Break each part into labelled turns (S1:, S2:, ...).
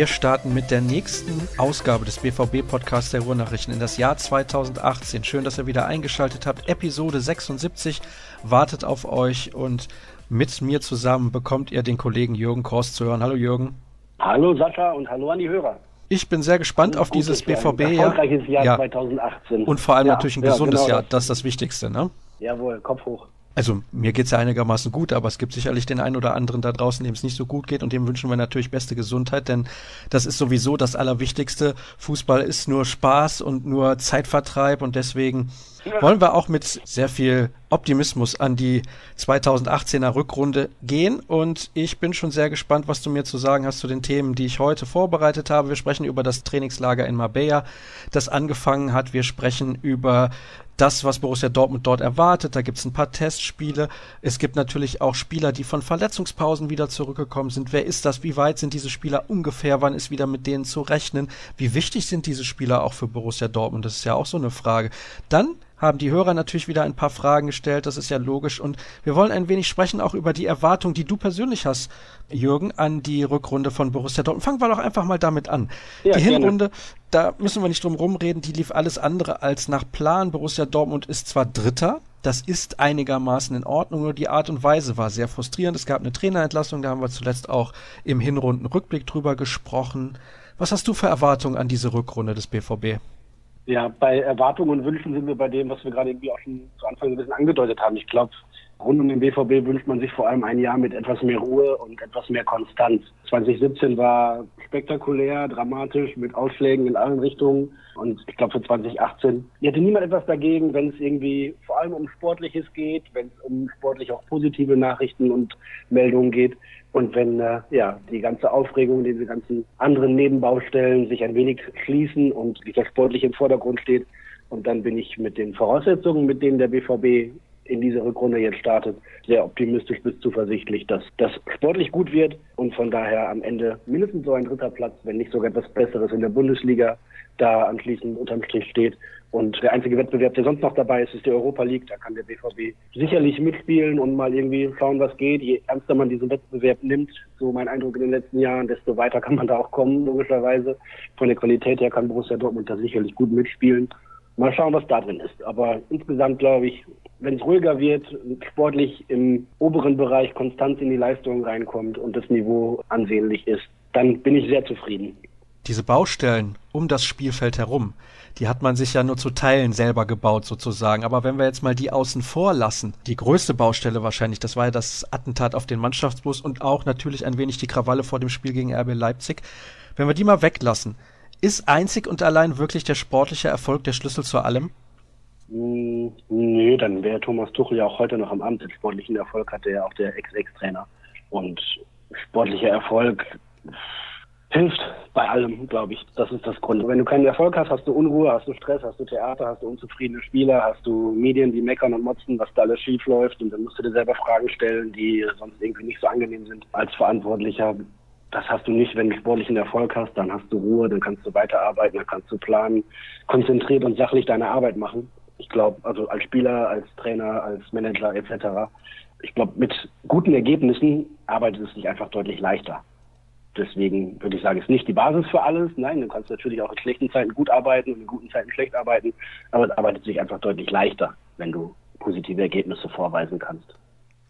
S1: Wir starten mit der nächsten Ausgabe des BVB-Podcasts der Ruhrnachrichten in das Jahr 2018. Schön, dass ihr wieder eingeschaltet habt. Episode 76 wartet auf euch und mit mir zusammen bekommt ihr den Kollegen Jürgen Korst zu hören. Hallo Jürgen.
S2: Hallo Sascha und hallo an die Hörer.
S1: Ich bin sehr gespannt auf dieses BVB-Jahr.
S2: Erfolgreiches Jahr ja. 2018.
S1: Und vor allem ja, natürlich ein ja, gesundes genau Jahr. Das ist das Wichtigste, ne?
S2: Jawohl, Kopf hoch.
S1: Also mir geht's ja einigermaßen gut, aber es gibt sicherlich den einen oder anderen da draußen, dem es nicht so gut geht und dem wünschen wir natürlich beste Gesundheit, denn das ist sowieso das Allerwichtigste. Fußball ist nur Spaß und nur Zeitvertreib und deswegen wollen wir auch mit sehr viel Optimismus an die 2018er Rückrunde gehen. Und ich bin schon sehr gespannt, was du mir zu sagen hast zu den Themen, die ich heute vorbereitet habe. Wir sprechen über das Trainingslager in Marbella, das angefangen hat. Wir sprechen über das, was Borussia Dortmund dort erwartet. Da gibt es ein paar Testspiele. Es gibt natürlich auch Spieler, die von Verletzungspausen wieder zurückgekommen sind. Wer ist das? Wie weit sind diese Spieler ungefähr? Wann ist wieder mit denen zu rechnen? Wie wichtig sind diese Spieler auch für Borussia Dortmund? Das ist ja auch so eine Frage. Dann haben die Hörer natürlich wieder ein paar Fragen gestellt, das ist ja logisch. Und wir wollen ein wenig sprechen auch über die Erwartung, die du persönlich hast, Jürgen, an die Rückrunde von Borussia Dortmund. Fangen wir doch einfach mal damit an. Ja, die Hinrunde, gerne. da müssen wir nicht drum rumreden, die lief alles andere als nach Plan. Borussia Dortmund ist zwar Dritter, das ist einigermaßen in Ordnung, nur die Art und Weise war sehr frustrierend. Es gab eine Trainerentlassung, da haben wir zuletzt auch im Hinrundenrückblick drüber gesprochen. Was hast du für Erwartungen an diese Rückrunde des BVB?
S2: Ja, bei Erwartungen und Wünschen sind wir bei dem, was wir gerade irgendwie auch schon zu Anfang ein bisschen angedeutet haben. Ich glaube, rund um den BVB wünscht man sich vor allem ein Jahr mit etwas mehr Ruhe und etwas mehr Konstanz. 2017 war spektakulär, dramatisch, mit Ausschlägen in allen Richtungen. Und ich glaube, für 2018 hätte niemand etwas dagegen, wenn es irgendwie vor allem um Sportliches geht, wenn es um sportlich auch positive Nachrichten und Meldungen geht. Und wenn äh, ja die ganze Aufregung, diese ganzen anderen Nebenbaustellen sich ein wenig schließen und dieser sportliche im Vordergrund steht, und dann bin ich mit den Voraussetzungen, mit denen der BVB in diese Rückrunde jetzt startet, sehr optimistisch bis zuversichtlich, dass das sportlich gut wird und von daher am Ende mindestens so ein dritter Platz, wenn nicht sogar etwas Besseres in der Bundesliga da anschließend unterm Strich steht. Und der einzige Wettbewerb, der sonst noch dabei ist, ist die Europa League. Da kann der BVB sicherlich mitspielen und mal irgendwie schauen, was geht. Je ernster man diesen Wettbewerb nimmt, so mein Eindruck in den letzten Jahren, desto weiter kann man da auch kommen, logischerweise. Von der Qualität her kann Borussia Dortmund da sicherlich gut mitspielen. Mal schauen, was da drin ist. Aber insgesamt glaube ich, wenn es ruhiger wird, sportlich im oberen Bereich Konstanz in die Leistung reinkommt und das Niveau ansehnlich ist, dann bin ich sehr zufrieden.
S1: Diese Baustellen um das Spielfeld herum, die hat man sich ja nur zu Teilen selber gebaut sozusagen. Aber wenn wir jetzt mal die außen vor lassen, die größte Baustelle wahrscheinlich, das war ja das Attentat auf den Mannschaftsbus und auch natürlich ein wenig die Krawalle vor dem Spiel gegen RB Leipzig. Wenn wir die mal weglassen, ist einzig und allein wirklich der sportliche Erfolg der Schlüssel zu allem?
S2: Hm, nö, dann wäre Thomas Tuchel ja auch heute noch am Amt. Den sportlichen Erfolg hatte ja auch der Ex-Ex-Trainer. Und sportlicher Erfolg hilft bei allem, glaube ich. Das ist das Grund. Wenn du keinen Erfolg hast, hast du Unruhe, hast du Stress, hast du Theater, hast du unzufriedene Spieler, hast du Medien, die meckern und motzen, was da alles schief läuft. Und dann musst du dir selber Fragen stellen, die sonst irgendwie nicht so angenehm sind als Verantwortlicher. Das hast du nicht, wenn du sportlichen Erfolg hast, dann hast du Ruhe, dann kannst du weiterarbeiten, dann kannst du planen, konzentriert und sachlich deine Arbeit machen. Ich glaube, also als Spieler, als Trainer, als Manager etc. Ich glaube, mit guten Ergebnissen arbeitet es sich einfach deutlich leichter. Deswegen würde ich sagen, ist nicht die Basis für alles. Nein, du kannst natürlich auch in schlechten Zeiten gut arbeiten und in guten Zeiten schlecht arbeiten, aber es arbeitet sich einfach deutlich leichter, wenn du positive Ergebnisse vorweisen kannst.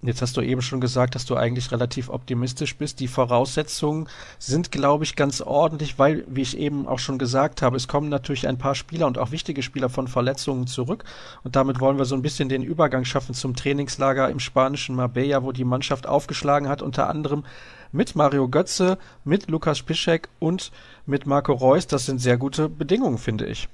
S1: Jetzt hast du eben schon gesagt, dass du eigentlich relativ optimistisch bist. Die Voraussetzungen sind, glaube ich, ganz ordentlich, weil, wie ich eben auch schon gesagt habe, es kommen natürlich ein paar Spieler und auch wichtige Spieler von Verletzungen zurück. Und damit wollen wir so ein bisschen den Übergang schaffen zum Trainingslager im spanischen Marbella, wo die Mannschaft aufgeschlagen hat, unter anderem mit Mario Götze, mit Lukas Piszek und mit Marco Reus. Das sind sehr gute Bedingungen, finde ich.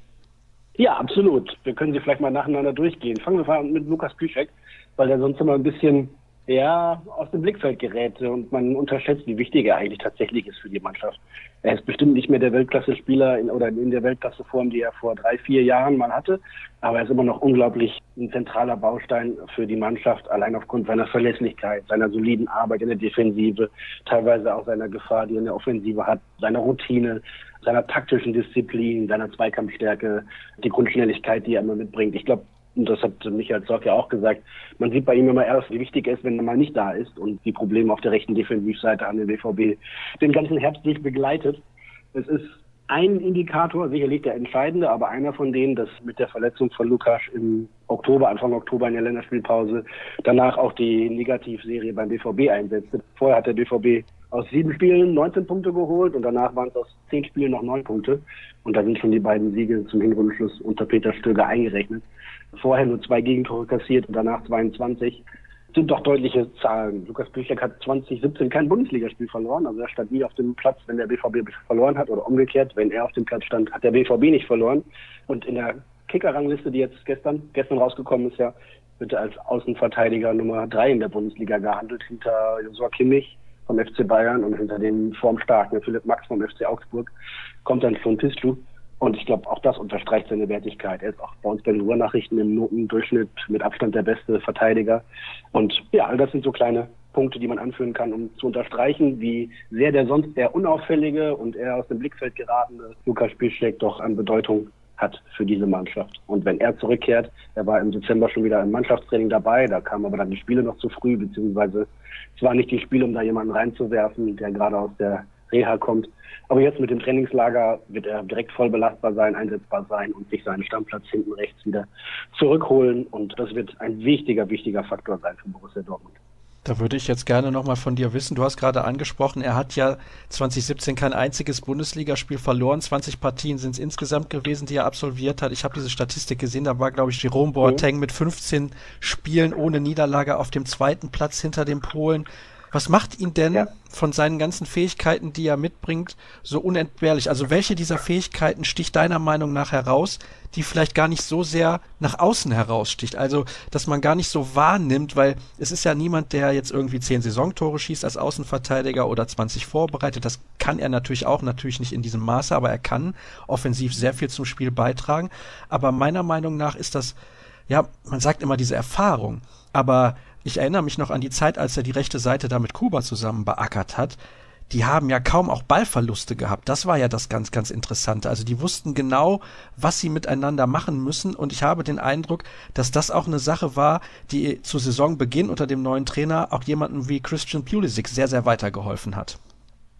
S2: Ja, absolut. Wir können sie vielleicht mal nacheinander durchgehen. Fangen wir mal mit Lukas Piszek weil er sonst immer ein bisschen ja, aus dem Blickfeld gerät und man unterschätzt, wie wichtig er eigentlich tatsächlich ist für die Mannschaft. Er ist bestimmt nicht mehr der Weltklasse-Spieler in, oder in der Weltklasse-Form, die er vor drei, vier Jahren mal hatte, aber er ist immer noch unglaublich ein zentraler Baustein für die Mannschaft, allein aufgrund seiner Verlässlichkeit, seiner soliden Arbeit in der Defensive, teilweise auch seiner Gefahr, die er in der Offensive hat, seiner Routine, seiner taktischen Disziplin, seiner Zweikampfstärke, die Grundschnelligkeit, die er immer mitbringt. Ich glaube, und das hat Michael Zorc ja auch gesagt, man sieht bei ihm immer erst, wie wichtig er ist, wenn er mal nicht da ist und die Probleme auf der rechten Defensivseite an den BVB den ganzen Herbst nicht begleitet. Es ist ein Indikator, sicherlich der entscheidende, aber einer von denen, dass mit der Verletzung von Lukas im Oktober, Anfang Oktober in der Länderspielpause, danach auch die Negativserie beim BVB einsetzte. Vorher hat der BVB aus sieben Spielen 19 Punkte geholt und danach waren es aus zehn Spielen noch neun Punkte. Und da sind schon die beiden Siege zum Hinrundenschluss unter Peter Stöger eingerechnet. Vorher nur zwei Gegentore kassiert und danach 22 sind doch deutliche Zahlen. Lukas Büchleck hat 2017 kein Bundesligaspiel verloren. Also er stand nie auf dem Platz, wenn der BVB verloren hat oder umgekehrt. Wenn er auf dem Platz stand, hat der BVB nicht verloren. Und in der Kicker-Rangliste, die jetzt gestern, gestern rausgekommen ist, ja, wird er als Außenverteidiger Nummer drei in der Bundesliga gehandelt, hinter Josua Kimmich vom FC Bayern und hinter dem formstarken Philipp Max vom FC Augsburg kommt dann schon Pistu. Und ich glaube, auch das unterstreicht seine Wertigkeit. Er ist auch bei uns bei den Ruhrnachrichten im Notendurchschnitt mit Abstand der beste Verteidiger. Und ja, all das sind so kleine Punkte, die man anführen kann, um zu unterstreichen, wie sehr der sonst eher unauffällige und eher aus dem Blickfeld geratene Lukas Spielschläg doch an Bedeutung hat für diese Mannschaft. Und wenn er zurückkehrt, er war im Dezember schon wieder im Mannschaftstraining dabei, da kamen aber dann die Spiele noch zu früh, beziehungsweise es war nicht die Spiele, um da jemanden reinzuwerfen, der gerade aus der Reha kommt. Aber jetzt mit dem Trainingslager wird er direkt voll belastbar sein, einsetzbar sein und sich seinen Stammplatz hinten rechts wieder zurückholen. Und das wird ein wichtiger, wichtiger Faktor sein für Borussia Dortmund.
S1: Da würde ich jetzt gerne nochmal von dir wissen. Du hast gerade angesprochen, er hat ja 2017 kein einziges Bundesligaspiel verloren. 20 Partien sind es insgesamt gewesen, die er absolviert hat. Ich habe diese Statistik gesehen, da war, glaube ich, Jerome Boateng mhm. mit 15 Spielen ohne Niederlage auf dem zweiten Platz hinter dem Polen. Was macht ihn denn ja. von seinen ganzen Fähigkeiten, die er mitbringt, so unentbehrlich? Also welche dieser Fähigkeiten sticht deiner Meinung nach heraus, die vielleicht gar nicht so sehr nach außen heraussticht? Also, dass man gar nicht so wahrnimmt, weil es ist ja niemand, der jetzt irgendwie zehn Saisontore schießt als Außenverteidiger oder 20 vorbereitet. Das kann er natürlich auch, natürlich nicht in diesem Maße, aber er kann offensiv sehr viel zum Spiel beitragen. Aber meiner Meinung nach ist das, ja, man sagt immer diese Erfahrung. Aber ich erinnere mich noch an die Zeit, als er die rechte Seite da mit Kuba zusammen beackert hat. Die haben ja kaum auch Ballverluste gehabt. Das war ja das ganz, ganz Interessante. Also die wussten genau, was sie miteinander machen müssen. Und ich habe den Eindruck, dass das auch eine Sache war, die zu Saisonbeginn unter dem neuen Trainer auch jemanden wie Christian Pulisic sehr, sehr weitergeholfen hat.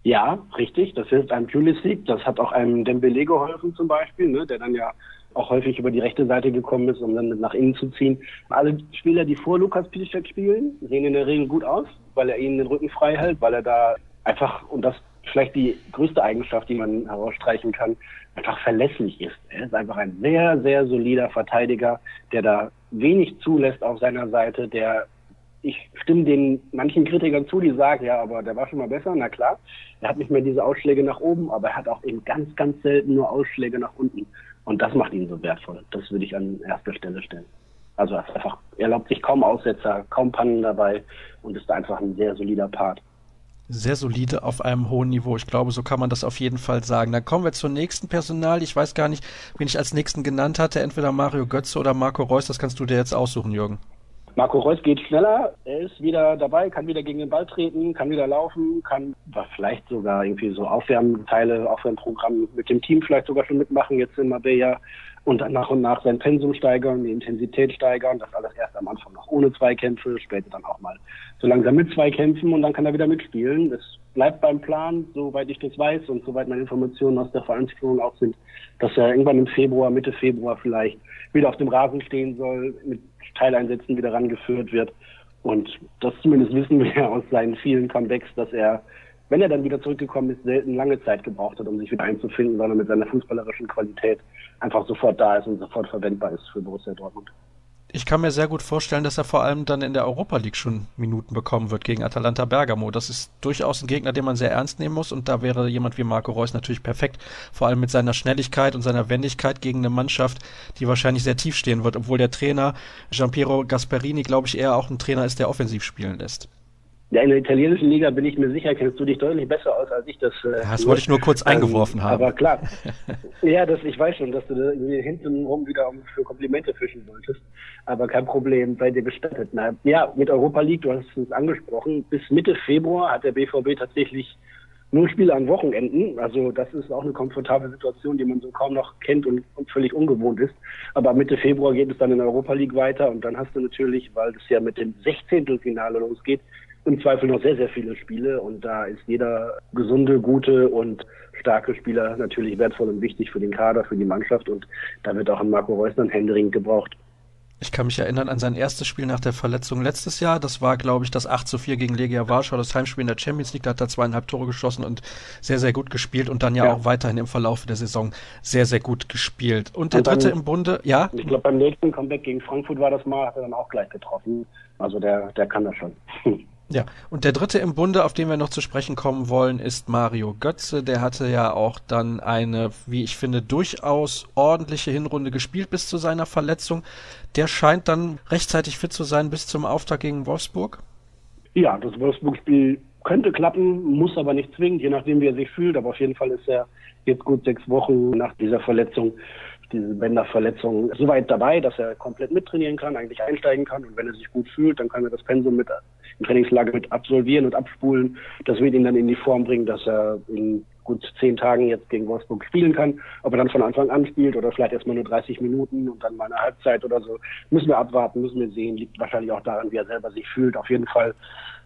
S2: Ja, richtig. Das hilft einem Pulisic. Das hat auch einem Dembele geholfen zum Beispiel, ne, der dann ja auch häufig über die rechte Seite gekommen ist, um dann mit nach innen zu ziehen. Alle Spieler, die vor Lukas Piszczek spielen, sehen in der Regel gut aus, weil er ihnen den Rücken frei hält, weil er da einfach, und das vielleicht die größte Eigenschaft, die man herausstreichen kann, einfach verlässlich ist. Er ist einfach ein sehr, sehr solider Verteidiger, der da wenig zulässt auf seiner Seite, der ich stimme den manchen Kritikern zu, die sagen, ja, aber der war schon mal besser, na klar. Er hat nicht mehr diese Ausschläge nach oben, aber er hat auch eben ganz, ganz selten nur Ausschläge nach unten. Und das macht ihn so wertvoll. Das würde ich an erster Stelle stellen. Also er einfach, erlaubt sich kaum Aussetzer, kaum Pannen dabei und ist einfach ein sehr solider Part.
S1: Sehr solide auf einem hohen Niveau. Ich glaube, so kann man das auf jeden Fall sagen. Dann kommen wir zur nächsten Personal. Ich weiß gar nicht, wen ich als nächsten genannt hatte. Entweder Mario Götze oder Marco Reus. Das kannst du dir jetzt aussuchen, Jürgen.
S2: Marco Reus geht schneller, er ist wieder dabei, kann wieder gegen den Ball treten, kann wieder laufen, kann vielleicht sogar irgendwie so Aufwärmteile, Aufwärmprogramm mit dem Team vielleicht sogar schon mitmachen, jetzt in Marbella und dann nach und nach sein Pensum steigern, die Intensität steigern, das alles erst am Anfang noch ohne Zweikämpfe, später dann auch mal so langsam mit Zweikämpfen und dann kann er wieder mitspielen. Das bleibt beim Plan, soweit ich das weiß und soweit meine Informationen aus der Vereinsführung auch sind, dass er irgendwann im Februar, Mitte Februar vielleicht wieder auf dem Rasen stehen soll, mit Teileinsätzen wieder rangeführt wird. Und das zumindest wissen wir aus seinen vielen Comebacks, dass er, wenn er dann wieder zurückgekommen ist, selten lange Zeit gebraucht hat, um sich wieder einzufinden, sondern mit seiner fußballerischen Qualität einfach sofort da ist und sofort verwendbar ist für Borussia Dortmund.
S1: Ich kann mir sehr gut vorstellen, dass er vor allem dann in der Europa League schon Minuten bekommen wird gegen Atalanta Bergamo. Das ist durchaus ein Gegner, den man sehr ernst nehmen muss und da wäre jemand wie Marco Reus natürlich perfekt, vor allem mit seiner Schnelligkeit und seiner Wendigkeit gegen eine Mannschaft, die wahrscheinlich sehr tief stehen wird, obwohl der Trainer Giampiero Gasperini, glaube ich, eher auch ein Trainer ist, der offensiv spielen lässt.
S2: Ja, in der italienischen Liga bin ich mir sicher, kennst du dich deutlich besser aus, als ich das.
S1: Äh, ja, das wollte ich nur kurz ähm, eingeworfen haben.
S2: Aber klar. ja, das, ich weiß schon, dass du da hinten rum wieder für Komplimente fischen wolltest. Aber kein Problem, sei dir gestattet. Na, ja, mit Europa League, du hast es angesprochen, bis Mitte Februar hat der BVB tatsächlich nur Spiele an Wochenenden. Also das ist auch eine komfortable Situation, die man so kaum noch kennt und, und, völlig ungewohnt ist. Aber Mitte Februar geht es dann in Europa League weiter und dann hast du natürlich, weil es ja mit dem 16. Finale losgeht, im Zweifel noch sehr, sehr viele Spiele und da ist jeder gesunde, gute und starke Spieler natürlich wertvoll und wichtig für den Kader, für die Mannschaft und da wird auch ein Marco Reusner ein Händering gebraucht.
S1: Ich kann mich erinnern an sein erstes Spiel nach der Verletzung letztes Jahr. Das war, glaube ich, das 8 zu 4 gegen Legia Warschau, das Heimspiel in der Champions League. Da hat er zweieinhalb Tore geschossen und sehr, sehr gut gespielt und dann ja, ja. auch weiterhin im Verlauf der Saison sehr, sehr gut gespielt. Und der und dann, dritte im Bunde, ja?
S2: Ich glaube, beim nächsten Comeback gegen Frankfurt war das mal, hat er dann auch gleich getroffen. Also der, der kann das schon.
S1: Ja, und der dritte im Bunde, auf den wir noch zu sprechen kommen wollen, ist Mario Götze. Der hatte ja auch dann eine, wie ich finde, durchaus ordentliche Hinrunde gespielt bis zu seiner Verletzung. Der scheint dann rechtzeitig fit zu sein bis zum Auftakt gegen Wolfsburg.
S2: Ja, das Wolfsburg-Spiel könnte klappen, muss aber nicht zwingend, je nachdem, wie er sich fühlt. Aber auf jeden Fall ist er jetzt gut sechs Wochen nach dieser Verletzung diese Bänderverletzung so weit dabei, dass er komplett mittrainieren kann, eigentlich einsteigen kann. Und wenn er sich gut fühlt, dann kann er das Pensum mit im Trainingslager mit absolvieren und abspulen. Das wird ihn dann in die Form bringen, dass er in gut zehn Tagen jetzt gegen Wolfsburg spielen kann. Ob er dann von Anfang an spielt oder vielleicht erstmal nur 30 Minuten und dann mal eine Halbzeit oder so, müssen wir abwarten, müssen wir sehen. Liegt wahrscheinlich auch daran, wie er selber sich fühlt. Auf jeden Fall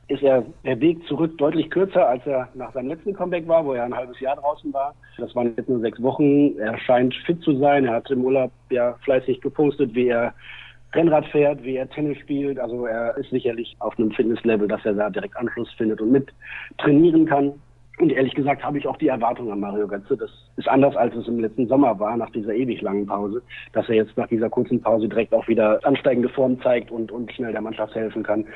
S2: ist er der Weg zurück deutlich kürzer, als er nach seinem letzten Comeback war, wo er ein halbes Jahr draußen war. Das waren jetzt nur sechs Wochen. Er scheint fit zu sein. Er hat im Urlaub ja fleißig gepostet, wie er Rennrad fährt, wie er Tennis spielt. Also er ist sicherlich auf einem Fitnesslevel, dass er da direkt Anschluss findet und mit trainieren kann. Und ehrlich gesagt habe ich auch die Erwartung an Mario Götze. Das ist anders, als es im letzten Sommer war, nach dieser ewig langen Pause, dass er jetzt nach dieser kurzen Pause direkt auch wieder ansteigende Form zeigt und, und schnell der Mannschaft helfen kann.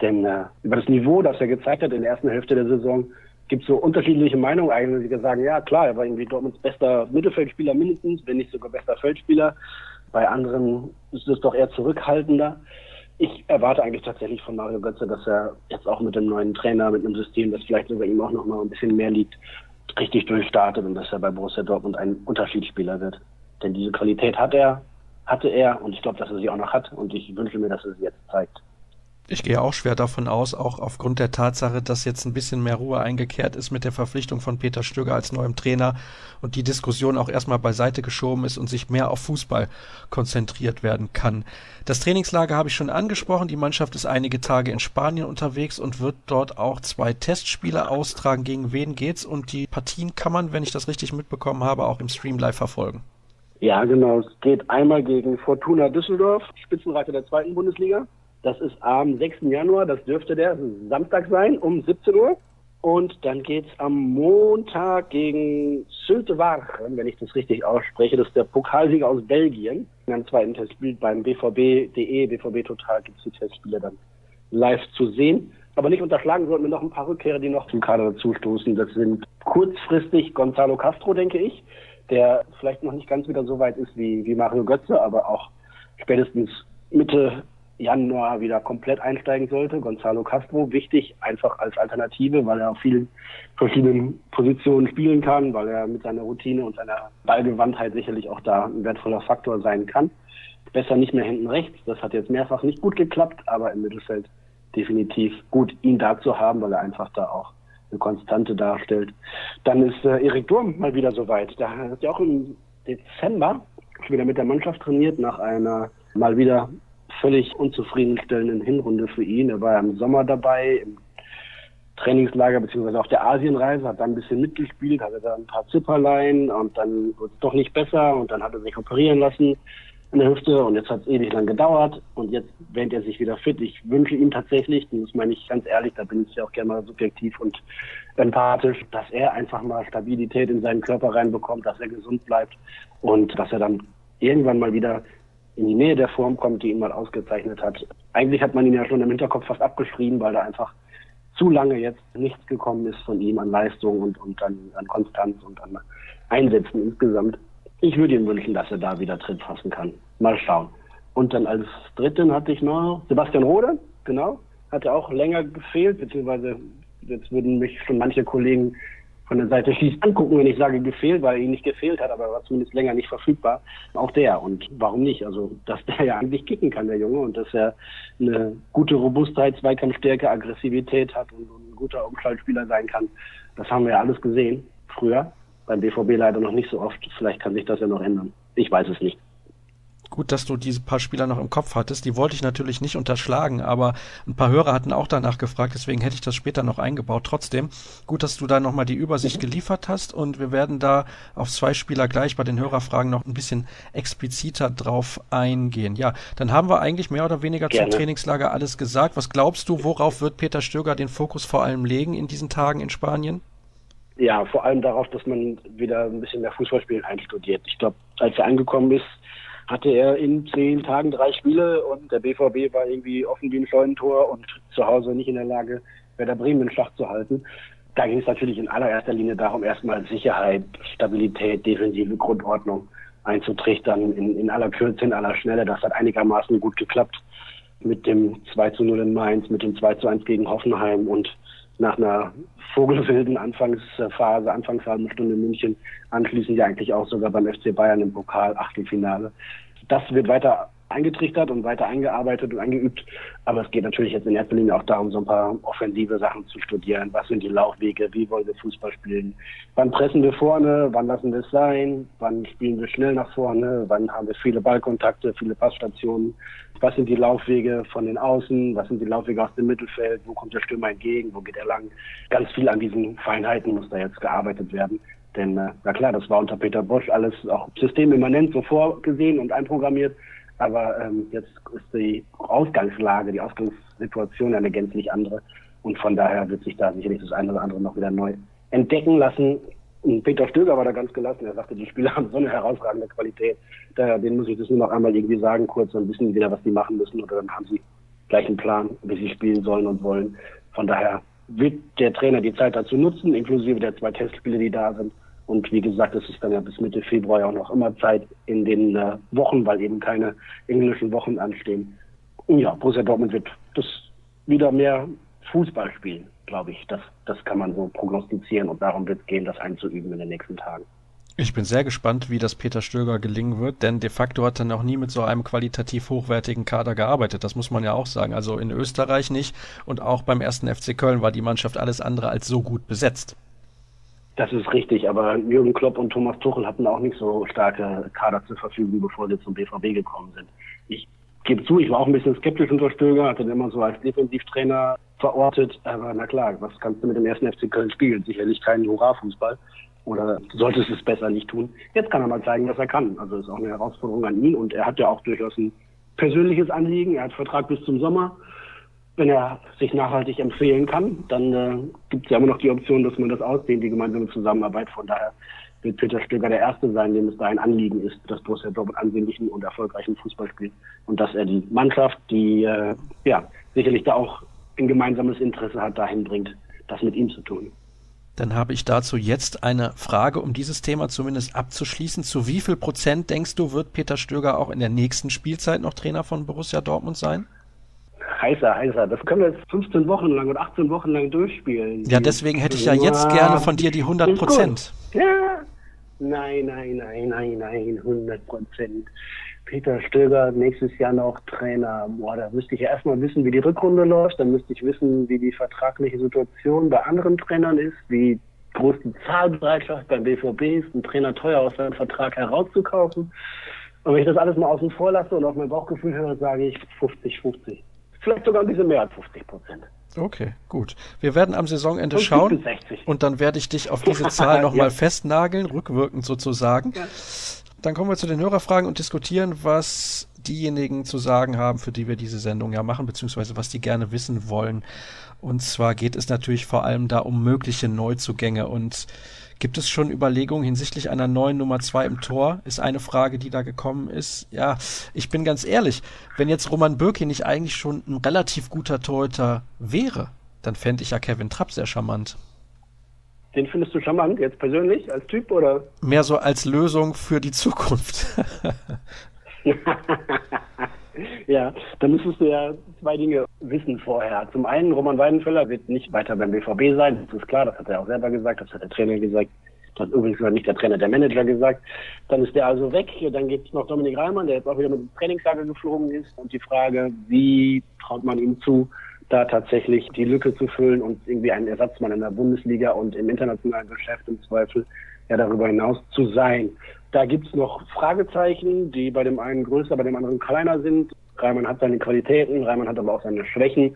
S2: Denn äh, über das Niveau, das er gezeigt hat in der ersten Hälfte der Saison, gibt es so unterschiedliche Meinungen eigentlich, die sagen, ja klar, er war irgendwie Dortmunds bester Mittelfeldspieler mindestens, wenn nicht sogar bester Feldspieler. Bei anderen ist es doch eher zurückhaltender. Ich erwarte eigentlich tatsächlich von Mario Götze, dass er jetzt auch mit dem neuen Trainer, mit einem System, das vielleicht sogar ihm auch noch mal ein bisschen mehr liegt, richtig durchstartet und dass er bei Borussia Dortmund ein Unterschiedsspieler wird. Denn diese Qualität hat er, hatte er und ich glaube, dass er sie auch noch hat und ich wünsche mir, dass er sie jetzt zeigt.
S1: Ich gehe auch schwer davon aus, auch aufgrund der Tatsache, dass jetzt ein bisschen mehr Ruhe eingekehrt ist mit der Verpflichtung von Peter Stöger als neuem Trainer und die Diskussion auch erstmal beiseite geschoben ist und sich mehr auf Fußball konzentriert werden kann. Das Trainingslager habe ich schon angesprochen. Die Mannschaft ist einige Tage in Spanien unterwegs und wird dort auch zwei Testspiele austragen. Gegen wen geht's? Und die Partien kann man, wenn ich das richtig mitbekommen habe, auch im Stream live verfolgen.
S2: Ja, genau. Es geht einmal gegen Fortuna Düsseldorf, Spitzenreiter der zweiten Bundesliga. Das ist am 6. Januar, das dürfte der Samstag sein, um 17 Uhr. Und dann geht's am Montag gegen Sylte Waren, wenn ich das richtig ausspreche. Das ist der Pokalsieger aus Belgien. In einem zweiten Testspiel beim BVB.de, BVB Total gibt's die Testspiele dann live zu sehen. Aber nicht unterschlagen sollten wir noch ein paar Rückkehrer, die noch zum Kader dazustoßen. Das sind kurzfristig Gonzalo Castro, denke ich, der vielleicht noch nicht ganz wieder so weit ist wie, wie Mario Götze, aber auch spätestens Mitte Januar wieder komplett einsteigen sollte. Gonzalo Castro, wichtig, einfach als Alternative, weil er auf vielen verschiedenen Positionen spielen kann, weil er mit seiner Routine und seiner Ballgewandtheit sicherlich auch da ein wertvoller Faktor sein kann. Besser nicht mehr hinten rechts, das hat jetzt mehrfach nicht gut geklappt, aber im Mittelfeld definitiv gut, ihn da zu haben, weil er einfach da auch eine Konstante darstellt. Dann ist äh, Erik Durm mal wieder soweit. Da hat er auch im Dezember schon wieder mit der Mannschaft trainiert nach einer mal wieder völlig unzufriedenstellenden Hinrunde für ihn. Er war im Sommer dabei, im Trainingslager beziehungsweise auf der Asienreise, hat dann ein bisschen mitgespielt, hatte da ein paar Zipperlein und dann wurde es doch nicht besser und dann hat er sich operieren lassen in der Hüfte und jetzt hat es ewig lang gedauert und jetzt wähnt er sich wieder fit. Ich wünsche ihm tatsächlich, das meine ich ganz ehrlich, da bin ich ja auch gerne mal subjektiv und empathisch, dass er einfach mal Stabilität in seinen Körper reinbekommt, dass er gesund bleibt und dass er dann irgendwann mal wieder in die Nähe der Form kommt, die ihn mal ausgezeichnet hat. Eigentlich hat man ihn ja schon im Hinterkopf fast abgeschrieben, weil da einfach zu lange jetzt nichts gekommen ist von ihm an Leistung und, und an, an Konstanz und an Einsätzen insgesamt. Ich würde ihm wünschen, dass er da wieder Tritt fassen kann. Mal schauen. Und dann als Dritten hatte ich noch Sebastian Rode, genau. Hatte auch länger gefehlt, beziehungsweise jetzt würden mich schon manche Kollegen von der Seite schießt, angucken, wenn ich sage gefehlt, weil er ihn nicht gefehlt hat, aber er war zumindest länger nicht verfügbar. Auch der. Und warum nicht? Also, dass der ja eigentlich kicken kann, der Junge, und dass er eine gute Robustheit, Zweikampfstärke, Aggressivität hat und, und ein guter Umschaltspieler sein kann, das haben wir ja alles gesehen. Früher. Beim BVB leider noch nicht so oft. Vielleicht kann sich das ja noch ändern. Ich weiß es nicht.
S1: Gut, dass du diese paar Spieler noch im Kopf hattest. Die wollte ich natürlich nicht unterschlagen, aber ein paar Hörer hatten auch danach gefragt, deswegen hätte ich das später noch eingebaut. Trotzdem, gut, dass du da nochmal die Übersicht geliefert hast und wir werden da auf zwei Spieler gleich bei den Hörerfragen noch ein bisschen expliziter drauf eingehen. Ja, dann haben wir eigentlich mehr oder weniger Gerne. zum Trainingslager alles gesagt. Was glaubst du, worauf wird Peter Stöger den Fokus vor allem legen in diesen Tagen in Spanien?
S2: Ja, vor allem darauf, dass man wieder ein bisschen mehr Fußballspielen einstudiert. Ich glaube, als er angekommen ist, hatte er in zehn Tagen drei Spiele und der BVB war irgendwie offen wie ein Scheunentor und zu Hause nicht in der Lage, Werder Bremen in Schach zu halten. Da ging es natürlich in allererster Linie darum, erstmal Sicherheit, Stabilität, defensive Grundordnung einzutrichtern in, in aller Kürze, in aller Schnelle. Das hat einigermaßen gut geklappt mit dem 2 zu 0 in Mainz, mit dem 2 zu 1 gegen Hoffenheim und nach einer vogelwilden Anfangsphase, Anfangshalben Stunde München, anschließend ja eigentlich auch sogar beim FC Bayern im Pokal Achtelfinale. Das wird weiter eingetrichtert und weiter eingearbeitet und eingeübt. Aber es geht natürlich jetzt in erster Linie auch darum, so ein paar offensive Sachen zu studieren. Was sind die Laufwege? Wie wollen wir Fußball spielen? Wann pressen wir vorne? Wann lassen wir es sein? Wann spielen wir schnell nach vorne? Wann haben wir viele Ballkontakte, viele Passstationen? Was sind die Laufwege von den Außen? Was sind die Laufwege aus dem Mittelfeld? Wo kommt der Stürmer entgegen? Wo geht er lang? Ganz viel an diesen Feinheiten muss da jetzt gearbeitet werden. Denn, äh, na klar, das war unter Peter Bosch alles auch systemimmanent so vorgesehen und einprogrammiert. Aber ähm, jetzt ist die Ausgangslage, die Ausgangssituation eine gänzlich andere. Und von daher wird sich da sicherlich das eine oder andere noch wieder neu entdecken lassen. Und Peter Stöger war da ganz gelassen. Er sagte, die Spieler haben so eine herausragende Qualität. Daher, denen muss ich das nur noch einmal irgendwie sagen, kurz, dann wissen die wieder, was die machen müssen. Oder dann haben sie gleich einen Plan, wie sie spielen sollen und wollen. Von daher wird der Trainer die Zeit dazu nutzen, inklusive der zwei Testspiele, die da sind, und wie gesagt, es ist dann ja bis Mitte Februar ja auch noch immer Zeit in den äh, Wochen, weil eben keine englischen Wochen anstehen. Und ja, Borussia Dortmund wird das wieder mehr Fußball spielen, glaube ich. Das, das kann man so prognostizieren und darum wird es gehen, das einzuüben in den nächsten Tagen.
S1: Ich bin sehr gespannt, wie das Peter Stöger gelingen wird, denn de facto hat er noch nie mit so einem qualitativ hochwertigen Kader gearbeitet. Das muss man ja auch sagen. Also in Österreich nicht und auch beim ersten FC Köln war die Mannschaft alles andere als so gut besetzt.
S2: Das ist richtig, aber Jürgen Klopp und Thomas Tuchel hatten auch nicht so starke Kader zur Verfügung, bevor sie zum BVB gekommen sind. Ich gebe zu, ich war auch ein bisschen skeptisch unter Stöger, hatte ihn immer so als Defensivtrainer verortet, aber na klar, was kannst du mit dem ersten FC Köln spielen? Sicherlich keinen Hurra-Fußball oder solltest es besser nicht tun. Jetzt kann er mal zeigen, was er kann. Also ist auch eine Herausforderung an ihn und er hat ja auch durchaus ein persönliches Anliegen. Er hat Vertrag bis zum Sommer wenn er sich nachhaltig empfehlen kann, dann äh, gibt es ja immer noch die Option, dass man das ausdehnt, die gemeinsame Zusammenarbeit. Von daher wird Peter Stöger der Erste sein, dem es da ein Anliegen ist, dass Borussia Dortmund ansehnlichen und erfolgreichen Fußball spielt und dass er die Mannschaft, die äh, ja sicherlich da auch ein gemeinsames Interesse hat, dahin bringt, das mit ihm zu tun.
S1: Dann habe ich dazu jetzt eine Frage, um dieses Thema zumindest abzuschließen. Zu wie viel Prozent denkst du, wird Peter Stöger auch in der nächsten Spielzeit noch Trainer von Borussia Dortmund sein?
S2: Heißer, heißer. Das können wir jetzt 15 Wochen lang und 18 Wochen lang durchspielen.
S1: Ja, deswegen hätte ich ja jetzt gerne von dir die 100 Prozent.
S2: Ja. Nein, nein, nein, nein, nein, 100 Prozent. Peter Stöger nächstes Jahr noch Trainer. Boah, da müsste ich ja erstmal wissen, wie die Rückrunde läuft. Dann müsste ich wissen, wie die vertragliche Situation bei anderen Trainern ist, wie groß die Zahlbereitschaft beim BVB ist, einen Trainer teuer aus seinem Vertrag herauszukaufen. Und wenn ich das alles mal außen vor lasse und auf mein Bauchgefühl höre, sage ich 50-50. Vielleicht sogar ein bisschen mehr als 50 Prozent.
S1: Okay, gut. Wir werden am Saisonende schauen und dann werde ich dich auf diese Zahl nochmal ja. festnageln, rückwirkend sozusagen. Ja. Dann kommen wir zu den Hörerfragen und diskutieren, was diejenigen zu sagen haben, für die wir diese Sendung ja machen, beziehungsweise was die gerne wissen wollen. Und zwar geht es natürlich vor allem da um mögliche Neuzugänge und Gibt es schon Überlegungen hinsichtlich einer neuen Nummer zwei im Tor? Ist eine Frage, die da gekommen ist. Ja, ich bin ganz ehrlich, wenn jetzt Roman Bürki nicht eigentlich schon ein relativ guter Torhüter wäre, dann fände ich ja Kevin Trapp sehr charmant.
S2: Den findest du charmant, jetzt persönlich, als Typ, oder?
S1: Mehr so als Lösung für die Zukunft.
S2: ja, da müsstest du ja zwei Dinge wissen vorher. Zum einen, Roman Weidenfeller wird nicht weiter beim BVB sein, das ist klar, das hat er auch selber gesagt, das hat der Trainer gesagt, das hat übrigens nicht der Trainer, der Manager gesagt. Dann ist der also weg. Dann gibt es noch Dominik Reimann, der jetzt auch wieder mit dem Trainingslager geflogen ist. Und die Frage, wie traut man ihm zu, da tatsächlich die Lücke zu füllen und irgendwie einen Ersatzmann in der Bundesliga und im internationalen Geschäft im Zweifel ja darüber hinaus zu sein. Da gibt's noch Fragezeichen, die bei dem einen größer, bei dem anderen kleiner sind. Reimann hat seine Qualitäten, Reimann hat aber auch seine Schwächen.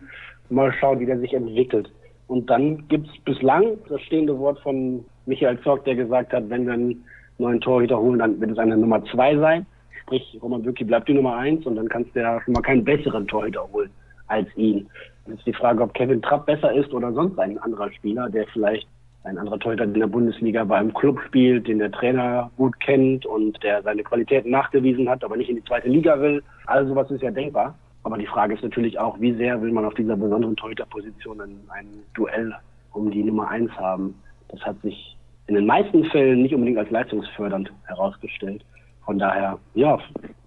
S2: Mal schauen, wie der sich entwickelt. Und dann gibt's bislang das stehende Wort von Michael Zorg, der gesagt hat, wenn wir einen neuen Torhüter holen, dann wird es eine Nummer zwei sein. Sprich, Roman Bürki bleibt die Nummer eins und dann kannst du ja schon mal keinen besseren Torhüter holen als ihn. Dann ist die Frage, ob Kevin Trapp besser ist oder sonst ein anderer Spieler, der vielleicht ein anderer Torhüter in der Bundesliga bei einem Club spielt, den der Trainer gut kennt und der seine Qualitäten nachgewiesen hat, aber nicht in die zweite Liga will. All sowas ist ja denkbar. Aber die Frage ist natürlich auch, wie sehr will man auf dieser besonderen Torhüterposition ein, ein Duell um die Nummer eins haben. Das hat sich in den meisten Fällen nicht unbedingt als leistungsfördernd herausgestellt. Von daher, ja,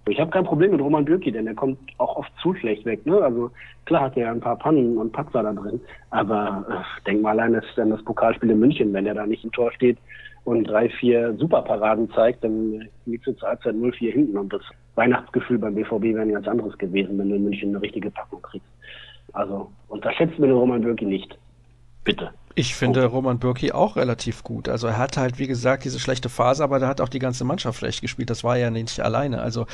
S2: ich habe kein Problem mit Roman Bürki, denn er kommt auch oft zu schlecht weg. Ne? Also klar hat er ein paar Pannen und Patzer da drin, aber äh, denk mal allein das, an das Pokalspiel in München, wenn er da nicht im Tor steht und drei, vier Superparaden zeigt, dann liegt es zur Halbzeit 0-4 hinten und das Weihnachtsgefühl beim BVB wäre ein ganz anderes gewesen, wenn du in München eine richtige Packung kriegst. Also unterschätzt mir den Roman Bürki nicht. Bitte.
S1: Ich finde okay. Roman Bürki auch relativ gut. Also er hat halt, wie gesagt, diese schlechte Phase, aber da hat auch die ganze Mannschaft schlecht gespielt. Das war ja nicht alleine. Also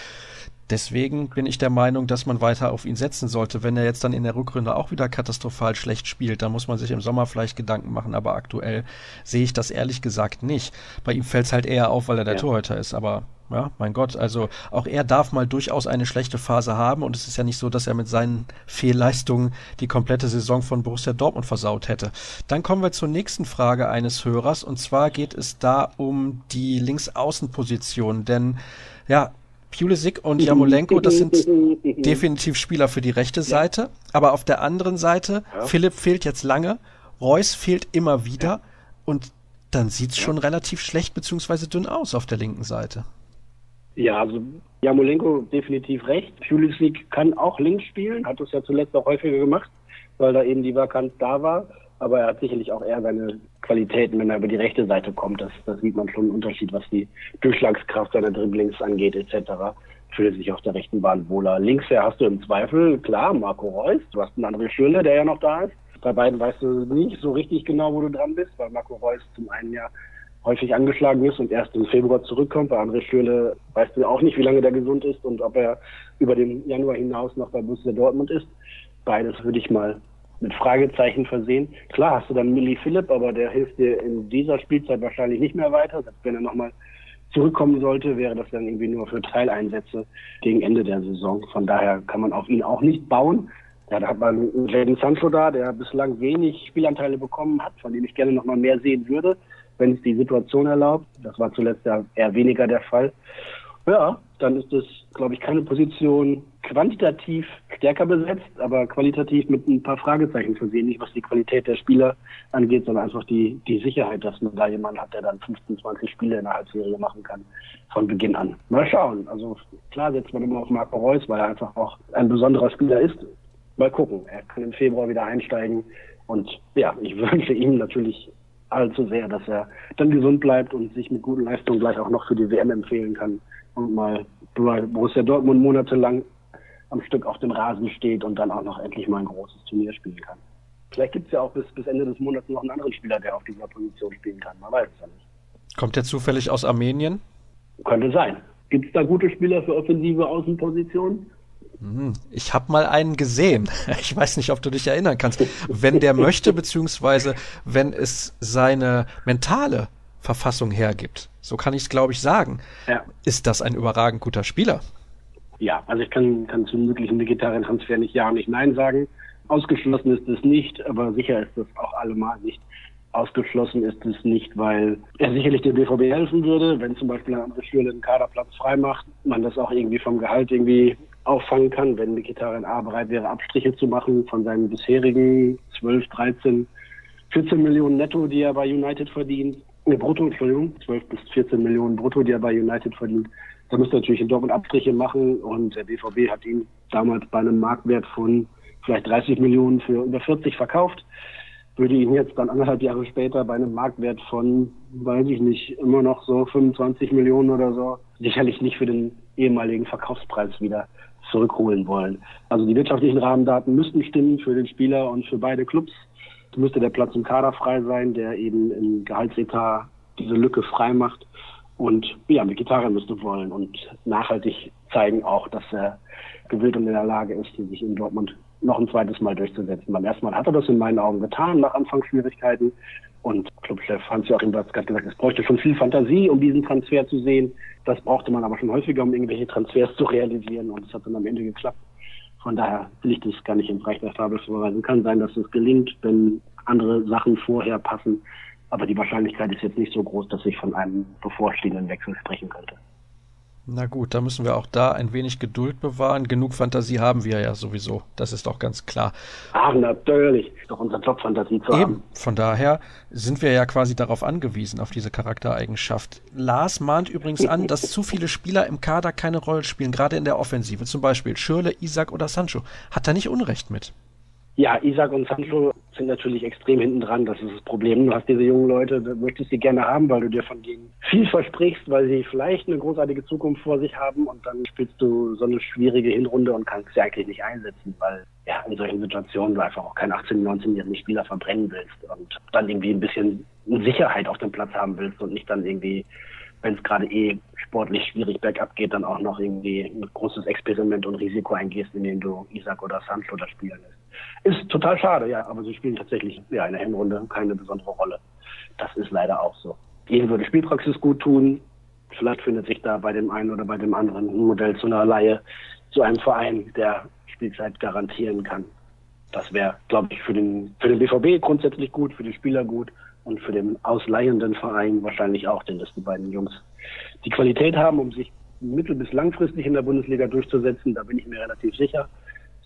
S1: deswegen bin ich der Meinung, dass man weiter auf ihn setzen sollte. Wenn er jetzt dann in der Rückrunde auch wieder katastrophal schlecht spielt, dann muss man sich im Sommer vielleicht Gedanken machen. Aber aktuell sehe ich das ehrlich gesagt nicht. Bei ihm fällt es halt eher auf, weil er der ja. Torhüter ist. Aber ja, mein Gott, also auch er darf mal durchaus eine schlechte Phase haben und es ist ja nicht so, dass er mit seinen Fehlleistungen die komplette Saison von Borussia Dortmund versaut hätte. Dann kommen wir zur nächsten Frage eines Hörers und zwar geht es da um die Linksaußenposition, denn ja, Pulisic und Jamolenko, das sind definitiv Spieler für die rechte Seite, aber auf der anderen Seite, ja. Philipp fehlt jetzt lange, Reus fehlt immer wieder ja. und dann sieht's schon relativ schlecht beziehungsweise dünn aus auf der linken Seite.
S2: Ja, also Jamolenko definitiv recht. Pulisic kann auch links spielen, hat das ja zuletzt auch häufiger gemacht, weil da eben die Vakanz da war. Aber er hat sicherlich auch eher seine Qualitäten, wenn er über die rechte Seite kommt. Das, das sieht man schon einen Unterschied, was die Durchschlagskraft seiner Dribblings angeht, etc. Fühlt sich auf der rechten Bahn wohler. Links her hast du im Zweifel, klar, Marco Reus. Du hast einen André Schürle, der ja noch da ist. Bei beiden weißt du nicht so richtig genau, wo du dran bist, weil Marco Reus zum einen ja häufig angeschlagen ist und erst im Februar zurückkommt. Bei André Schürle weißt du auch nicht, wie lange der gesund ist und ob er über den Januar hinaus noch bei Borussia Dortmund ist. Beides würde ich mal mit Fragezeichen versehen. Klar hast du dann Millie Philipp, aber der hilft dir in dieser Spielzeit wahrscheinlich nicht mehr weiter. Selbst wenn er nochmal zurückkommen sollte, wäre das dann irgendwie nur für Teileinsätze gegen Ende der Saison. Von daher kann man auf ihn auch nicht bauen. Ja, da hat man Jaden Sancho da, der bislang wenig Spielanteile bekommen hat, von dem ich gerne nochmal mehr sehen würde wenn es die Situation erlaubt. Das war zuletzt ja eher weniger der Fall. Ja, dann ist es, glaube ich, keine Position quantitativ stärker besetzt, aber qualitativ mit ein paar Fragezeichen versehen. Nicht was die Qualität der Spieler angeht, sondern einfach die, die Sicherheit, dass man da jemanden hat, der dann 15, 20 Spiele in der Halbserie machen kann von Beginn an. Mal schauen. Also klar setzt man immer auf Marco Reus, weil er einfach auch ein besonderer Spieler ist. Mal gucken. Er kann im Februar wieder einsteigen. Und ja, ich wünsche ihm natürlich allzu sehr, dass er dann gesund bleibt und sich mit guten Leistungen gleich auch noch für die WM empfehlen kann und mal Borussia Dortmund monatelang am Stück auf dem Rasen steht und dann auch noch endlich mal ein großes Turnier spielen kann. Vielleicht gibt es ja auch bis, bis Ende des Monats noch einen anderen Spieler, der auf dieser Position spielen kann. Man weiß es ja nicht.
S1: Kommt der zufällig aus Armenien?
S2: Könnte sein. Gibt es da gute Spieler für offensive Außenpositionen?
S1: Hm, ich habe mal einen gesehen. Ich weiß nicht, ob du dich erinnern kannst. Wenn der möchte, beziehungsweise wenn es seine mentale Verfassung hergibt, so kann ich es, glaube ich, sagen, ja. ist das ein überragend guter Spieler.
S2: Ja, also ich kann, kann zum möglichen Vegetarier-Transfer nicht Ja und nicht Nein sagen. Ausgeschlossen ist es nicht, aber sicher ist es auch allemal nicht. Ausgeschlossen ist es nicht, weil er sicherlich dem BVB helfen würde, wenn zum Beispiel ein anderer Schüler den Kaderplatz frei macht, man das auch irgendwie vom Gehalt irgendwie auffangen kann, wenn Mkhitaryan A bereit wäre, Abstriche zu machen von seinen bisherigen 12, 13, 14 Millionen netto, die er bei United verdient. Brutto, Entschuldigung, 12 bis 14 Millionen brutto, die er bei United verdient. Da müsste er natürlich in Dortmund Abstriche machen und der BVB hat ihn damals bei einem Marktwert von vielleicht 30 Millionen für über 40 verkauft. Würde ihn jetzt dann anderthalb Jahre später bei einem Marktwert von, weiß ich nicht, immer noch so 25 Millionen oder so, sicherlich nicht für den ehemaligen Verkaufspreis wieder zurückholen wollen. Also die wirtschaftlichen Rahmendaten müssten stimmen für den Spieler und für beide Clubs. Es müsste der Platz im Kader frei sein, der eben im Gehaltsetat diese Lücke frei macht und ja, mit Gitarre müsste wollen und nachhaltig zeigen auch, dass er gewillt und in der Lage ist, sich in Dortmund noch ein zweites Mal durchzusetzen. Beim ersten Mal hat er das in meinen Augen getan, nach Anfangsschwierigkeiten. Und Clubchef Hans-Joachim Batz hat gesagt, es bräuchte schon viel Fantasie, um diesen Transfer zu sehen. Das brauchte man aber schon häufiger, um irgendwelche Transfers zu realisieren. Und es hat dann am Ende geklappt. Von daher will ich das gar nicht im Bereich der Fabel verweisen. Kann sein, dass es gelingt, wenn andere Sachen vorher passen. Aber die Wahrscheinlichkeit ist jetzt nicht so groß, dass ich von einem bevorstehenden Wechsel sprechen könnte.
S1: Na gut, da müssen wir auch da ein wenig Geduld bewahren. Genug Fantasie haben wir ja sowieso. Das ist doch ganz klar.
S2: Ach, natürlich. Ist doch unser Job, Fantasie zu
S1: Eben.
S2: haben.
S1: Von daher sind wir ja quasi darauf angewiesen, auf diese Charaktereigenschaft. Lars mahnt übrigens an, dass zu viele Spieler im Kader keine Rolle spielen, gerade in der Offensive. Zum Beispiel Schürle, Isaac oder Sancho. Hat er nicht Unrecht mit?
S2: Ja, Isaac und Sancho sind natürlich extrem hinten dran. Das ist das Problem. Du hast diese jungen Leute, du möchtest sie gerne haben, weil du dir von denen viel versprichst, weil sie vielleicht eine großartige Zukunft vor sich haben und dann spielst du so eine schwierige Hinrunde und kannst sie eigentlich nicht einsetzen, weil ja in solchen Situationen du einfach auch keinen 18-, 19-jährigen Spieler verbrennen willst und dann irgendwie ein bisschen Sicherheit auf dem Platz haben willst und nicht dann irgendwie wenn es gerade eh sportlich schwierig bergab geht, dann auch noch irgendwie ein großes Experiment und Risiko eingehst, indem du Isaac oder Sancho da spielen lässt. Ist total schade, ja, aber sie spielen tatsächlich ja, in der Hinrunde keine besondere Rolle. Das ist leider auch so. Ihnen würde Spielpraxis gut tun. Vielleicht findet sich da bei dem einen oder bei dem anderen ein Modell zu einer Laie, zu einem Verein, der Spielzeit garantieren kann. Das wäre, glaube ich, für den, für den BVB grundsätzlich gut, für die Spieler gut und für den ausleihenden Verein wahrscheinlich auch, denn dass die beiden Jungs die Qualität haben, um sich mittel- bis langfristig in der Bundesliga durchzusetzen, da bin ich mir relativ sicher.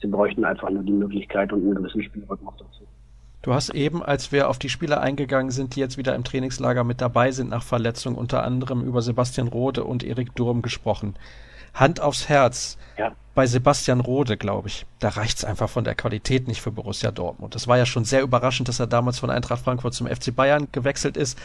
S2: Sie bräuchten einfach nur die Möglichkeit und einen gewissen Spielrhythmus dazu.
S1: Du hast eben, als wir auf die Spieler eingegangen sind, die jetzt wieder im Trainingslager mit dabei sind nach Verletzung, unter anderem über Sebastian Rode und Erik Durm gesprochen. Hand aufs Herz. Ja. Bei Sebastian Rode, glaube ich, da reicht's einfach von der Qualität nicht für Borussia Dortmund. Das war ja schon sehr überraschend, dass er damals von Eintracht Frankfurt zum FC Bayern gewechselt ist.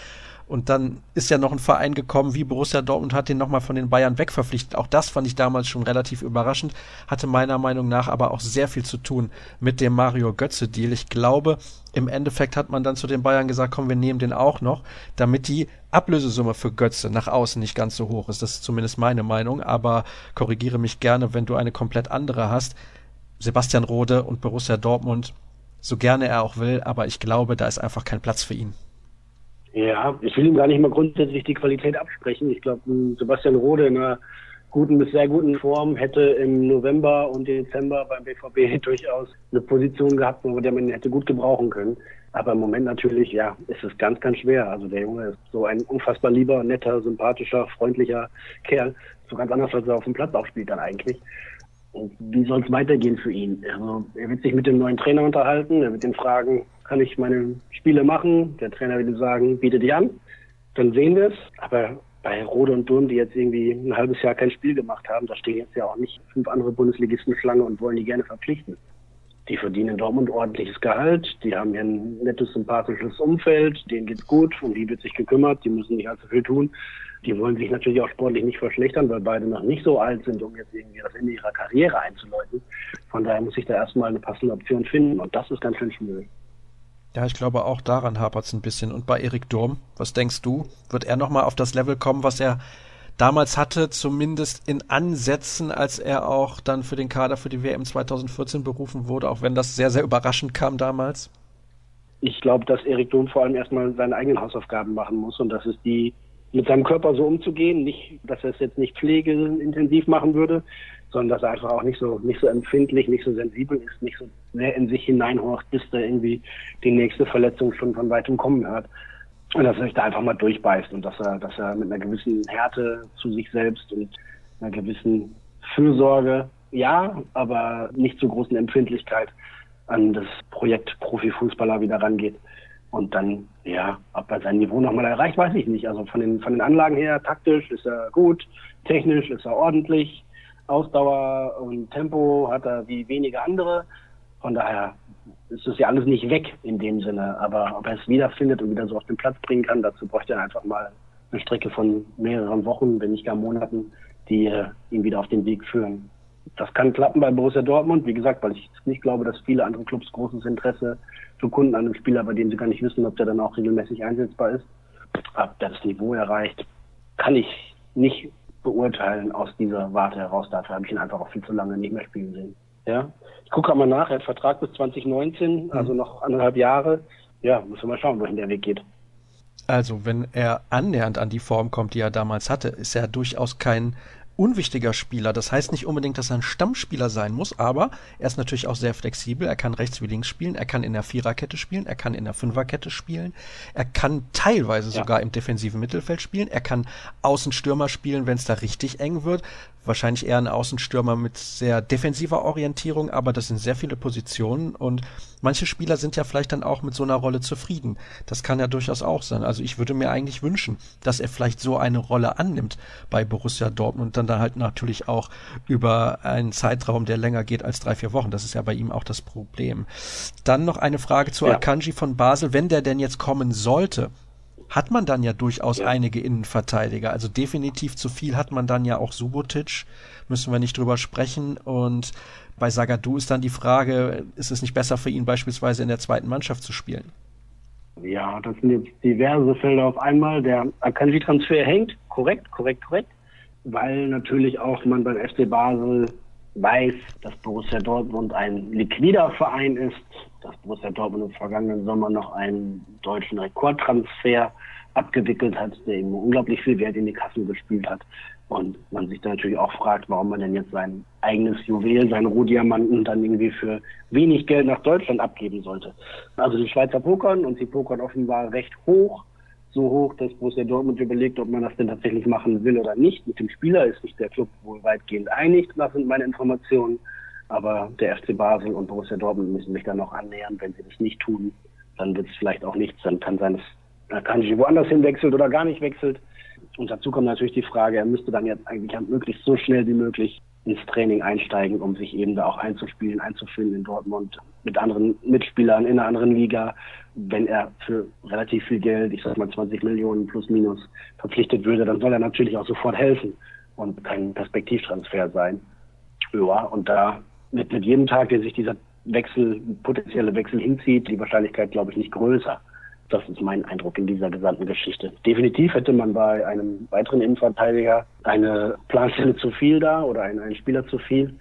S1: Und dann ist ja noch ein Verein gekommen wie Borussia Dortmund, hat den nochmal von den Bayern wegverpflichtet. Auch das fand ich damals schon relativ überraschend, hatte meiner Meinung nach aber auch sehr viel zu tun mit dem Mario Götze-Deal. Ich glaube, im Endeffekt hat man dann zu den Bayern gesagt, komm, wir nehmen den auch noch, damit die Ablösesumme für Götze nach außen nicht ganz so hoch ist. Das ist zumindest meine Meinung, aber korrigiere mich gerne, wenn du eine komplett andere hast. Sebastian Rode und Borussia Dortmund, so gerne er auch will, aber ich glaube, da ist einfach kein Platz für ihn.
S2: Ja, ich will ihm gar nicht mal grundsätzlich die Qualität absprechen. Ich glaube, Sebastian Rode in einer guten bis sehr guten Form hätte im November und Dezember beim BVB durchaus eine Position gehabt, wo der man hätte gut gebrauchen können. Aber im Moment natürlich, ja, ist es ganz, ganz schwer. Also der Junge ist so ein unfassbar lieber, netter, sympathischer, freundlicher Kerl. So ganz anders, als er auf dem Platz auch spielt dann eigentlich. Wie soll es weitergehen für ihn? Also er wird sich mit dem neuen Trainer unterhalten, er wird ihn fragen, kann ich meine Spiele machen? Der Trainer wird ihm sagen, biete die an. Dann sehen wir es. Aber bei Rode und Durm, die jetzt irgendwie ein halbes Jahr kein Spiel gemacht haben, da stehen jetzt ja auch nicht fünf andere Bundesligisten Schlange und wollen die gerne verpflichten. Die verdienen in Dortmund ordentliches Gehalt, die haben hier ein nettes, sympathisches Umfeld, denen geht's gut, um die wird sich gekümmert, die müssen nicht allzu viel tun. Die wollen sich natürlich auch sportlich nicht verschlechtern, weil beide noch nicht so alt sind, um jetzt irgendwie das Ende ihrer Karriere einzuläuten. Von daher muss ich da erstmal eine passende Option finden und das ist ganz schön schwierig.
S1: Ja, ich glaube auch daran hapert es ein bisschen. Und bei Erik Durm, was denkst du? Wird er nochmal auf das Level kommen, was er damals hatte, zumindest in Ansätzen, als er auch dann für den Kader für die WM 2014 berufen wurde, auch wenn das sehr, sehr überraschend kam damals?
S2: Ich glaube, dass Erik Durm vor allem erstmal seine eigenen Hausaufgaben machen muss und das ist die mit seinem Körper so umzugehen. Nicht, dass er es jetzt nicht pflegeintensiv machen würde, sondern dass er einfach auch nicht so, nicht so empfindlich, nicht so sensibel ist, nicht so sehr in sich hineinhorcht, bis da irgendwie die nächste Verletzung schon von weitem kommen hört. Und dass er sich da einfach mal durchbeißt und dass er, dass er mit einer gewissen Härte zu sich selbst und einer gewissen Fürsorge, ja, aber nicht zu großen Empfindlichkeit an das Projekt Profifußballer wieder rangeht. Und dann, ja, ob er sein Niveau nochmal erreicht, weiß ich nicht. Also von den, von den Anlagen her, taktisch ist er gut, technisch ist er ordentlich, Ausdauer und Tempo hat er wie wenige andere. Von daher ist es ja alles nicht weg in dem Sinne. Aber ob er es wiederfindet und wieder so auf den Platz bringen kann, dazu bräuchte er einfach mal eine Strecke von mehreren Wochen, wenn nicht gar Monaten, die ihn wieder auf den Weg führen. Das kann klappen bei Borussia Dortmund, wie gesagt, weil ich nicht glaube, dass viele andere Clubs großes Interesse bekunden an einem Spieler, bei dem sie gar nicht wissen, ob der dann auch regelmäßig einsetzbar ist. ob das Niveau erreicht, kann ich nicht beurteilen aus dieser Warte heraus. Dafür habe ich ihn einfach auch viel zu lange nicht mehr spielen sehen. Ja, ich gucke mal nach. Er hat Vertrag bis 2019, mhm. also noch anderthalb Jahre. Ja, müssen wir mal schauen, wohin der Weg geht.
S1: Also, wenn er annähernd an die Form kommt, die er damals hatte, ist er durchaus kein unwichtiger Spieler. Das heißt nicht unbedingt, dass er ein Stammspieler sein muss, aber er ist natürlich auch sehr flexibel. Er kann rechts wie links spielen, er kann in der Viererkette spielen, er kann in der Fünferkette spielen, er kann teilweise ja. sogar im defensiven Mittelfeld spielen, er kann Außenstürmer spielen, wenn es da richtig eng wird wahrscheinlich eher ein Außenstürmer mit sehr defensiver Orientierung, aber das sind sehr viele Positionen und manche Spieler sind ja vielleicht dann auch mit so einer Rolle zufrieden. Das kann ja durchaus auch sein. Also ich würde mir eigentlich wünschen, dass er vielleicht so eine Rolle annimmt bei Borussia Dortmund dann da halt natürlich auch über einen Zeitraum, der länger geht als drei, vier Wochen. Das ist ja bei ihm auch das Problem. Dann noch eine Frage zu ja. Akanji von Basel. Wenn der denn jetzt kommen sollte, hat man dann ja durchaus ja. einige Innenverteidiger. Also definitiv zu viel hat man dann ja auch Subotic, müssen wir nicht drüber sprechen. Und bei Sagadu ist dann die Frage, ist es nicht besser für ihn beispielsweise in der zweiten Mannschaft zu spielen?
S2: Ja, das sind jetzt diverse Felder auf einmal. Der Akanji-Transfer hängt, korrekt, korrekt, korrekt, weil natürlich auch man beim FC Basel weiß, dass Borussia Dortmund ein liquider Verein ist, dass Borussia Dortmund im vergangenen Sommer noch einen deutschen Rekordtransfer abgewickelt hat, der ihm unglaublich viel Wert in die Kassen gespielt hat. Und man sich da natürlich auch fragt, warum man denn jetzt sein eigenes Juwel, seinen Rohdiamanten dann irgendwie für wenig Geld nach Deutschland abgeben sollte. Also die Schweizer pokern und sie pokern offenbar recht hoch so hoch, dass Borussia Dortmund überlegt, ob man das denn tatsächlich machen will oder nicht. Mit dem Spieler ist sich der Club wohl weitgehend einig, das sind meine Informationen. Aber der FC Basel und Borussia Dortmund müssen sich dann noch annähern. Wenn sie das nicht tun, dann wird es vielleicht auch nichts. Dann kann sein, dass Kanji woanders hinwechselt oder gar nicht wechselt. Und dazu kommt natürlich die Frage, er müsste dann jetzt eigentlich möglichst so schnell wie möglich ins Training einsteigen, um sich eben da auch einzuspielen, einzufinden in Dortmund mit anderen Mitspielern in einer anderen Liga. Wenn er für relativ viel Geld, ich sag mal 20 Millionen plus minus verpflichtet würde, dann soll er natürlich auch sofort helfen und kein Perspektivtransfer sein. Ja, und da mit, mit jedem Tag, der sich dieser Wechsel, potenzielle Wechsel hinzieht, die Wahrscheinlichkeit, glaube ich, nicht größer. Das ist mein Eindruck in dieser gesamten Geschichte. Definitiv hätte man bei einem weiteren Innenverteidiger eine Planstelle zu viel da oder einen, einen Spieler zu viel.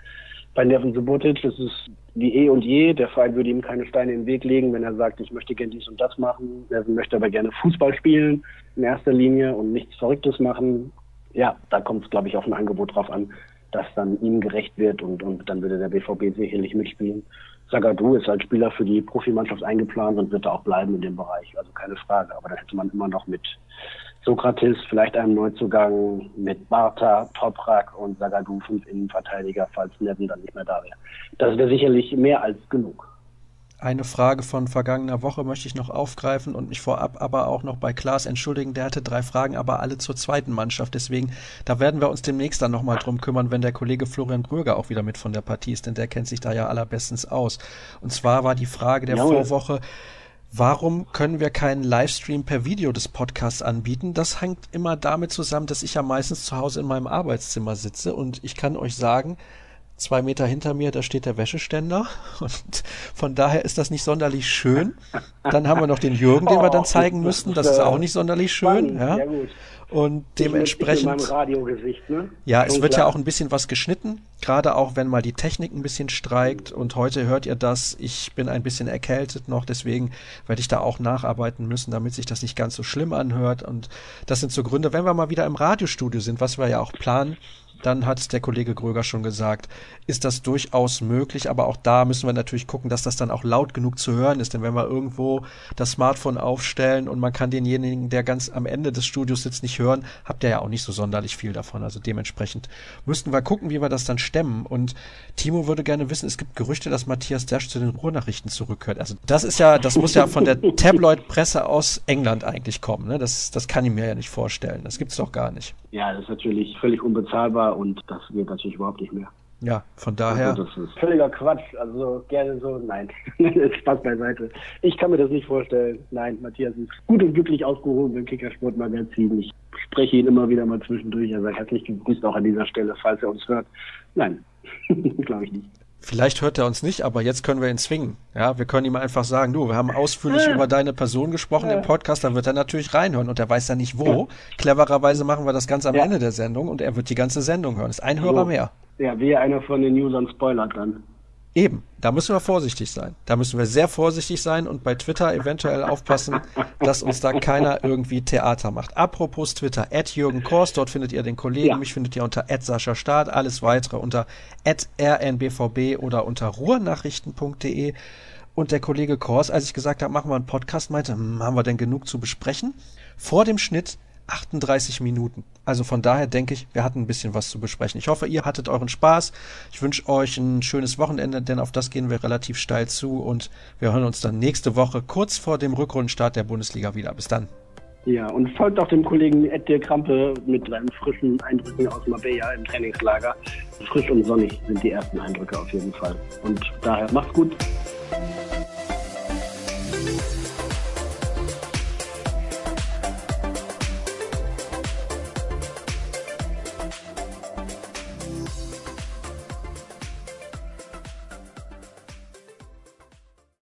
S2: Bei Neven Subotic ist es wie eh und je. Der Verein würde ihm keine Steine in den Weg legen, wenn er sagt, ich möchte gerne dies und das machen. Neven möchte aber gerne Fußball spielen in erster Linie und nichts Verrücktes machen. Ja, da kommt es, glaube ich, auf ein Angebot drauf an, das dann ihm gerecht wird und, und dann würde der BVB sicherlich mitspielen. Zagadou ist als Spieler für die Profimannschaft eingeplant und wird da auch bleiben in dem Bereich, also keine Frage. Aber da hätte man immer noch mit Sokrates, vielleicht einem Neuzugang, mit Barta, Toprak und Zagadou fünf Innenverteidiger, falls Neven dann nicht mehr da wäre. Das wäre sicherlich mehr als genug.
S1: Eine Frage von vergangener Woche möchte ich noch aufgreifen und mich vorab aber auch noch bei Klaas entschuldigen. Der hatte drei Fragen, aber alle zur zweiten Mannschaft. Deswegen, da werden wir uns demnächst dann nochmal drum kümmern, wenn der Kollege Florian Bröger auch wieder mit von der Partie ist, denn der kennt sich da ja allerbestens aus. Und zwar war die Frage der Jawohl. Vorwoche, Warum können wir keinen Livestream per Video des Podcasts anbieten? Das hängt immer damit zusammen, dass ich ja meistens zu Hause in meinem Arbeitszimmer sitze und ich kann euch sagen, zwei Meter hinter mir, da steht der Wäscheständer und von daher ist das nicht sonderlich schön. Dann haben wir noch den Jürgen, den wir dann oh, zeigen müssten. Das ist auch nicht sonderlich schön. Ja. Und dementsprechend. Ne? Ja, es wird ja auch ein bisschen was geschnitten, gerade auch wenn mal die Technik ein bisschen streikt. Und heute hört ihr das. Ich bin ein bisschen erkältet noch, deswegen werde ich da auch nacharbeiten müssen, damit sich das nicht ganz so schlimm anhört. Und das sind so Gründe, wenn wir mal wieder im Radiostudio sind, was wir ja auch planen, dann hat der Kollege Gröger schon gesagt, ist das durchaus möglich, aber auch da müssen wir natürlich gucken, dass das dann auch laut genug zu hören ist, denn wenn wir irgendwo das Smartphone aufstellen und man kann denjenigen, der ganz am Ende des Studios sitzt, nicht hören, habt ihr ja auch nicht so sonderlich viel davon. Also dementsprechend müssten wir gucken, wie wir das dann stemmen. Und Timo würde gerne wissen, es gibt Gerüchte, dass Matthias Dash zu den Ruhrnachrichten zurückhört. Also das ist ja, das muss ja von der Tabloid-Presse aus England eigentlich kommen. Ne? Das, das kann ich mir ja nicht vorstellen. Das gibt's doch gar nicht.
S2: Ja, das ist natürlich völlig unbezahlbar und das geht natürlich überhaupt nicht mehr.
S1: Ja, von daher.
S2: Also das ist völliger Quatsch. Also gerne so, nein. Spaß beiseite. Ich kann mir das nicht vorstellen. Nein, Matthias ist gut und glücklich ausgehoben im Kickersport-Magazin. Ich spreche ihn immer wieder mal zwischendurch. Er sagt herzlich gegrüßt auch an dieser Stelle, falls er uns hört. Nein, glaube ich nicht.
S1: Vielleicht hört er uns nicht, aber jetzt können wir ihn zwingen. Ja, wir können ihm einfach sagen, du, wir haben ausführlich über deine Person gesprochen im Podcast, dann wird er natürlich reinhören und er weiß ja nicht wo. Clevererweise machen wir das ganz am
S2: Ja.
S1: Ende der Sendung und er wird die ganze Sendung hören. Ist ein Hörer
S2: So.
S1: mehr.
S2: Ja, wie einer von den Usern spoilert dann.
S1: Eben, da müssen wir vorsichtig sein. Da müssen wir sehr vorsichtig sein und bei Twitter eventuell aufpassen, dass uns da keiner irgendwie Theater macht. Apropos Twitter, at Jürgen Kors, dort findet ihr den Kollegen,
S2: Ja.
S1: mich findet ihr unter at Sascha Staat, alles weitere unter at rnbvb oder unter ruhrnachrichten.de. Und der Kollege Kors, als ich gesagt habe, machen wir einen Podcast, meinte, hm, haben wir denn genug zu besprechen? Vor dem Schnitt 38 Minuten. Also von daher denke ich, wir hatten ein bisschen was zu besprechen. Ich hoffe, ihr hattet euren Spaß. Ich wünsche euch ein schönes Wochenende, denn auf das gehen wir relativ steil zu und wir hören uns dann nächste Woche kurz vor dem Rückrundenstart der Bundesliga wieder. Bis dann.
S2: Ja, und folgt auch dem Kollegen Ed Dirk Krampe mit seinen frischen Eindrücken aus Marbella im Trainingslager. Frisch und sonnig sind die ersten Eindrücke auf jeden Fall. Und daher macht's gut.